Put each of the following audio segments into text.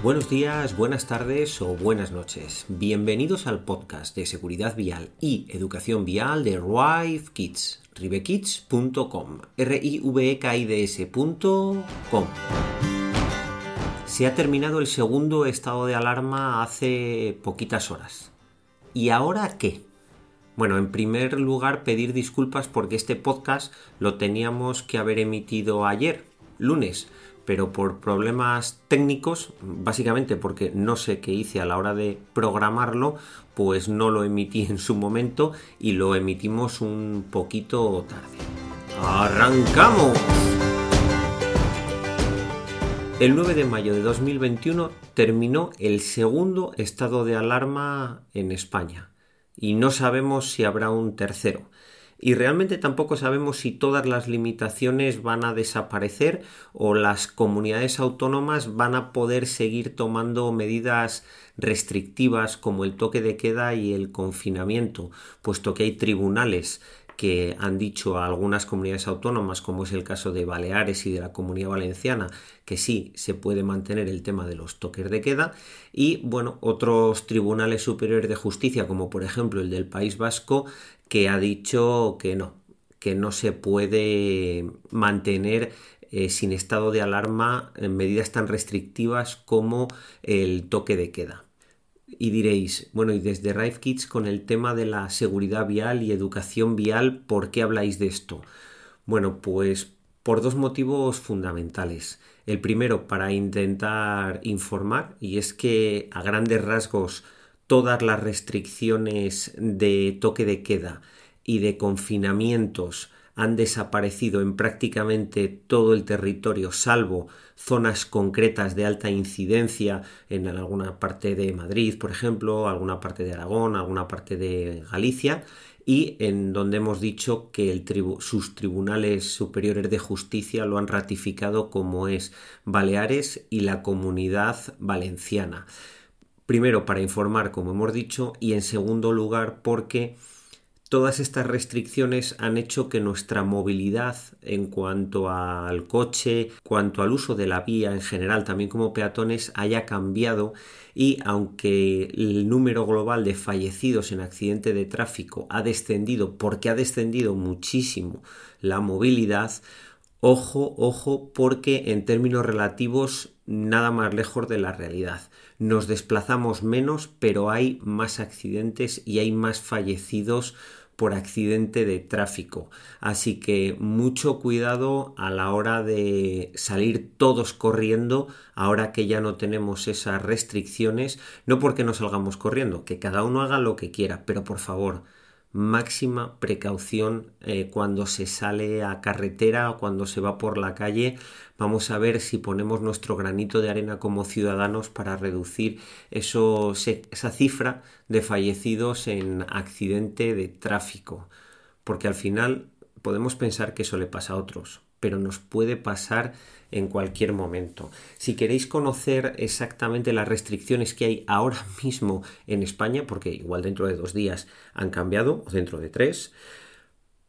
Buenos días, buenas tardes o buenas noches. Bienvenidos al podcast de seguridad vial y educación vial de Rive Kids, rivekids.com, r i v e k i d s.com. Se ha terminado el segundo estado de alarma hace poquitas horas. ¿Y ahora qué? Bueno, en primer lugar pedir disculpas porque este podcast lo teníamos que haber emitido ayer, lunes, pero por problemas técnicos, básicamente porque no sé qué hice a la hora de programarlo, pues no lo emití en su momento y lo emitimos un poquito tarde. ¡Arrancamos! El 9 de mayo de 2021 terminó el segundo estado de alarma en España y no sabemos si habrá un tercero. Y realmente tampoco sabemos si todas las limitaciones van a desaparecer o las comunidades autónomas van a poder seguir tomando medidas restrictivas como el toque de queda y el confinamiento, puesto que hay tribunales que han dicho a algunas comunidades autónomas, como es el caso de Baleares y de la Comunidad Valenciana, que sí se puede mantener el tema de los toques de queda, y bueno, otros tribunales superiores de justicia, como por ejemplo el del País Vasco, que ha dicho que no, que no se puede mantener eh, sin estado de alarma medidas tan restrictivas como el toque de queda. Y diréis, bueno, y desde Rive Kids con el tema de la seguridad vial y educación vial, ¿por qué habláis de esto? Bueno, pues por dos motivos fundamentales. El primero, para intentar informar, y es que a grandes rasgos todas las restricciones de toque de queda y de confinamientos han desaparecido en prácticamente todo el territorio, salvo zonas concretas de alta incidencia en alguna parte de Madrid, por ejemplo, alguna parte de Aragón, alguna parte de Galicia, y en donde hemos dicho que sus tribunales superiores de justicia lo han ratificado como es Baleares y la comunidad valenciana. Primero, para informar, como hemos dicho, y en segundo lugar, porque Todas estas restricciones han hecho que nuestra movilidad en cuanto al coche, cuanto al uso de la vía en general, también como peatones, haya cambiado. Y aunque el número global de fallecidos en accidente de tráfico ha descendido porque ha descendido muchísimo la movilidad, ojo, ojo, porque en términos relativos nada más lejos de la realidad. Nos desplazamos menos, pero hay más accidentes y hay más fallecidos por accidente de tráfico. Así que mucho cuidado a la hora de salir todos corriendo, ahora que ya no tenemos esas restricciones, no porque no salgamos corriendo, que cada uno haga lo que quiera, pero por favor, máxima precaución eh, cuando se sale a carretera o cuando se va por la calle. Vamos a ver si ponemos nuestro granito de arena como ciudadanos para reducir esa cifra de fallecidos en accidente de tráfico. Porque al final podemos pensar que eso le pasa a otros, pero nos puede pasar en cualquier momento. Si queréis conocer exactamente las restricciones que hay ahora mismo en España, porque igual dentro de dos días han cambiado, o dentro de tres,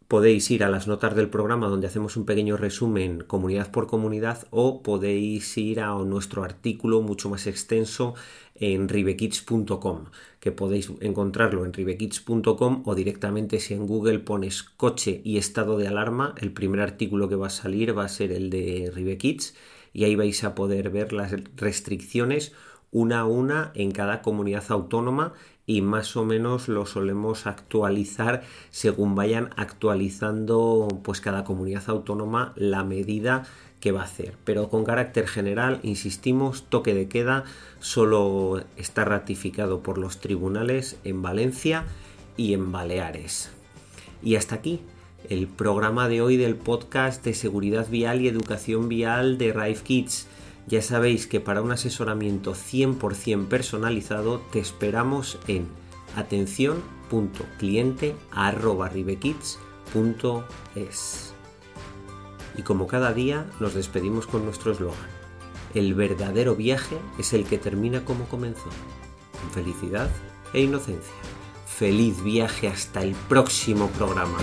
podéis ir a las notas del programa donde hacemos un pequeño resumen comunidad por comunidad o podéis ir a nuestro artículo mucho más extenso en ribekids.com que podéis encontrarlo en ribekids.com o directamente si en Google pones coche y estado de alarma el primer artículo que va a salir va a ser el de Ribekids y ahí vais a poder ver las restricciones una a una en cada comunidad autónoma y más o menos lo solemos actualizar según vayan actualizando pues cada comunidad autónoma la medida que va a hacer. Pero con carácter general, insistimos, toque de queda solo está ratificado por los tribunales en Valencia y en Baleares. Y hasta aquí el programa de hoy del podcast de seguridad vial y educación vial de Rive Kids. Ya sabéis que para un asesoramiento 100% personalizado te esperamos en atención.cliente.ribekids.es. Y como cada día nos despedimos con nuestro eslogan. El verdadero viaje es el que termina como comenzó, con felicidad e inocencia. Feliz viaje hasta el próximo programa.